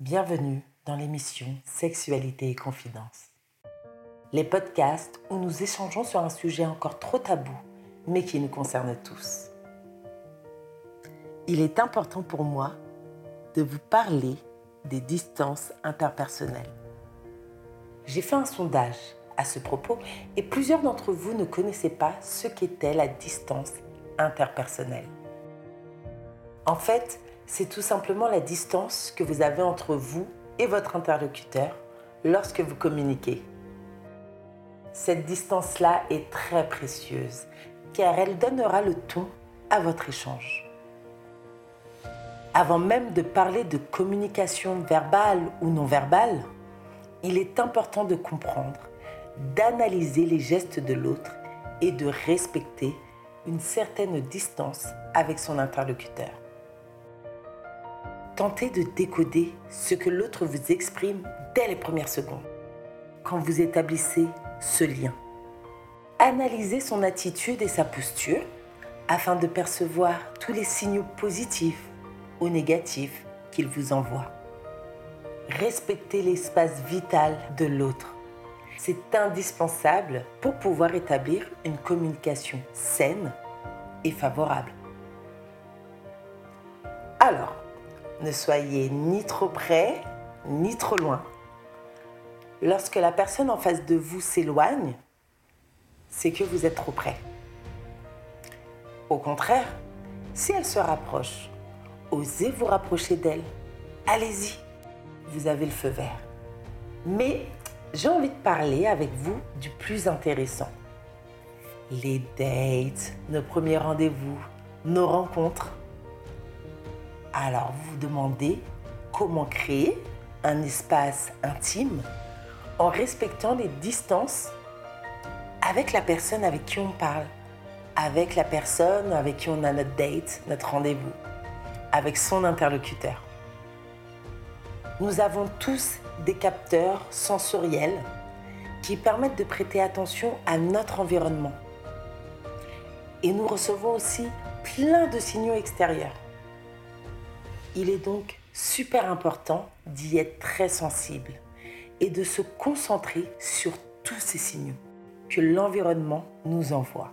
Bienvenue dans l'émission Sexualité et Confidence. Les podcasts où nous échangeons sur un sujet encore trop tabou, mais qui nous concerne tous. Il est important pour moi de vous parler des distances interpersonnelles. J'ai fait un sondage à ce propos et plusieurs d'entre vous ne connaissaient pas ce qu'était la distance interpersonnelle. En fait, c'est tout simplement la distance que vous avez entre vous et votre interlocuteur lorsque vous communiquez. Cette distance-là est très précieuse car elle donnera le ton à votre échange. Avant même de parler de communication verbale ou non verbale, il est important de comprendre, d'analyser les gestes de l'autre et de respecter une certaine distance avec son interlocuteur. Tentez de décoder ce que l'autre vous exprime dès les premières secondes, quand vous établissez ce lien. Analysez son attitude et sa posture afin de percevoir tous les signaux positifs ou négatifs qu'il vous envoie. Respectez l'espace vital de l'autre. C'est indispensable pour pouvoir établir une communication saine et favorable. Alors, ne soyez ni trop près, ni trop loin. Lorsque la personne en face de vous s'éloigne, c'est que vous êtes trop près. Au contraire, si elle se rapproche, osez vous rapprocher d'elle. Allez-y, vous avez le feu vert. Mais j'ai envie de parler avec vous du plus intéressant. Les dates, nos premiers rendez-vous, nos rencontres. Alors vous vous demandez comment créer un espace intime en respectant les distances avec la personne avec qui on parle, avec la personne avec qui on a notre date, notre rendez-vous, avec son interlocuteur. Nous avons tous des capteurs sensoriels qui permettent de prêter attention à notre environnement. Et nous recevons aussi plein de signaux extérieurs. Il est donc super important d'y être très sensible et de se concentrer sur tous ces signaux que l'environnement nous envoie.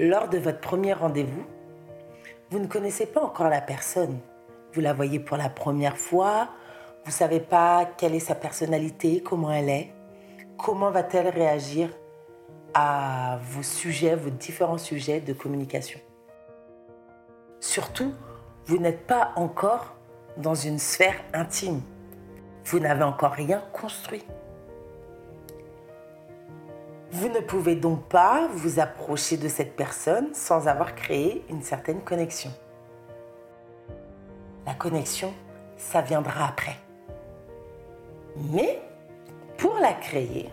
Lors de votre premier rendez-vous, vous ne connaissez pas encore la personne. Vous la voyez pour la première fois, vous ne savez pas quelle est sa personnalité, comment elle est, comment va-t-elle réagir à vos sujets, vos différents sujets de communication? Surtout, vous n'êtes pas encore dans une sphère intime. Vous n'avez encore rien construit. Vous ne pouvez donc pas vous approcher de cette personne sans avoir créé une certaine connexion. La connexion, ça viendra après. Mais pour la créer,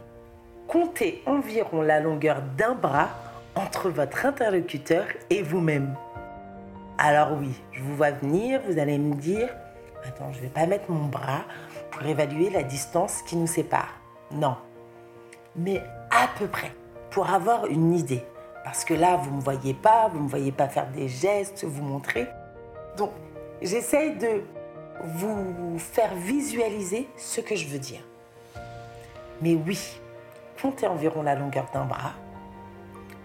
comptez environ la longueur d'un bras entre votre interlocuteur et vous-même. Alors oui, je vous vois venir, vous allez me dire, attends, je ne vais pas mettre mon bras pour évaluer la distance qui nous sépare. Non. Mais à peu près, pour avoir une idée. Parce que là, vous ne me voyez pas, vous ne me voyez pas faire des gestes, vous montrer. Donc, j'essaye de vous faire visualiser ce que je veux dire. Mais oui, comptez environ la longueur d'un bras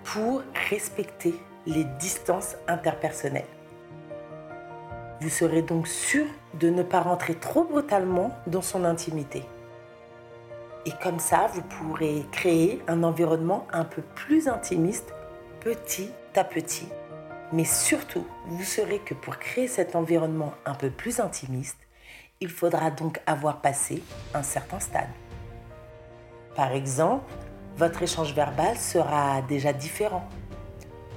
pour respecter les distances interpersonnelles. Vous serez donc sûr de ne pas rentrer trop brutalement dans son intimité. Et comme ça, vous pourrez créer un environnement un peu plus intimiste, petit à petit. Mais surtout, vous saurez que pour créer cet environnement un peu plus intimiste, il faudra donc avoir passé un certain stade. Par exemple, votre échange verbal sera déjà différent.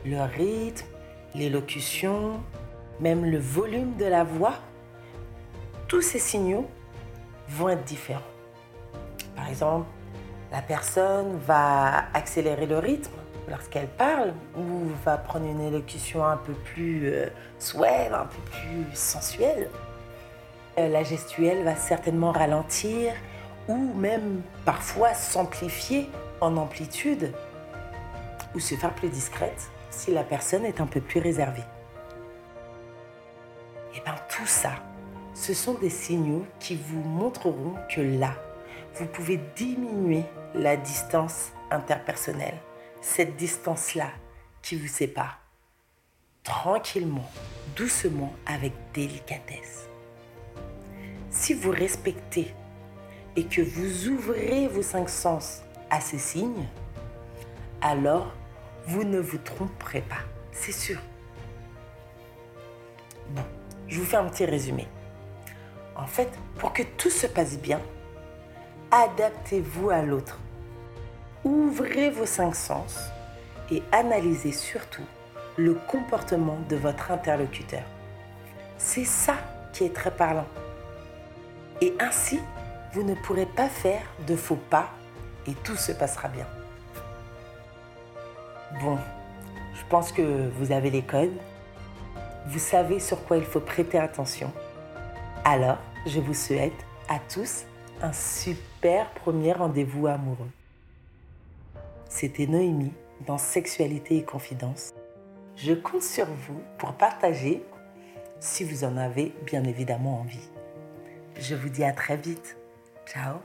Le rythme, l'élocution, même le volume de la voix, tous ces signaux vont être différents. Par exemple, la personne va accélérer le rythme lorsqu'elle parle ou va prendre une élocution un peu plus euh, un peu plus sensuelle. Euh, la gestuelle va certainement ralentir ou même parfois s'amplifier en amplitude ou se faire plus discrète si la personne est un peu plus réservée. Et bien tout ça, Ce sont des signaux qui vous montreront que là, vous pouvez diminuer la distance interpersonnelle, cette distance-là qui vous sépare. Tranquillement, doucement, avec délicatesse. Si vous respectez et que vous ouvrez vos cinq sens à ces signes, alors vous ne vous tromperez pas, c'est sûr. Je vous fais un petit résumé. En fait, pour que tout se passe bien, adaptez-vous à l'autre. Ouvrez vos cinq sens et analysez surtout le comportement de votre interlocuteur. C'est ça qui est très parlant. Et ainsi, vous ne pourrez pas faire de faux pas et tout se passera bien. Bon, je pense que vous avez les codes. Vous savez sur quoi il faut prêter attention. Alors, je vous souhaite à tous un super premier rendez-vous amoureux. C'était Noémie dans Sexualité et Confidence. Je compte sur vous pour partager si vous en avez bien évidemment envie. Je vous dis à très vite. Ciao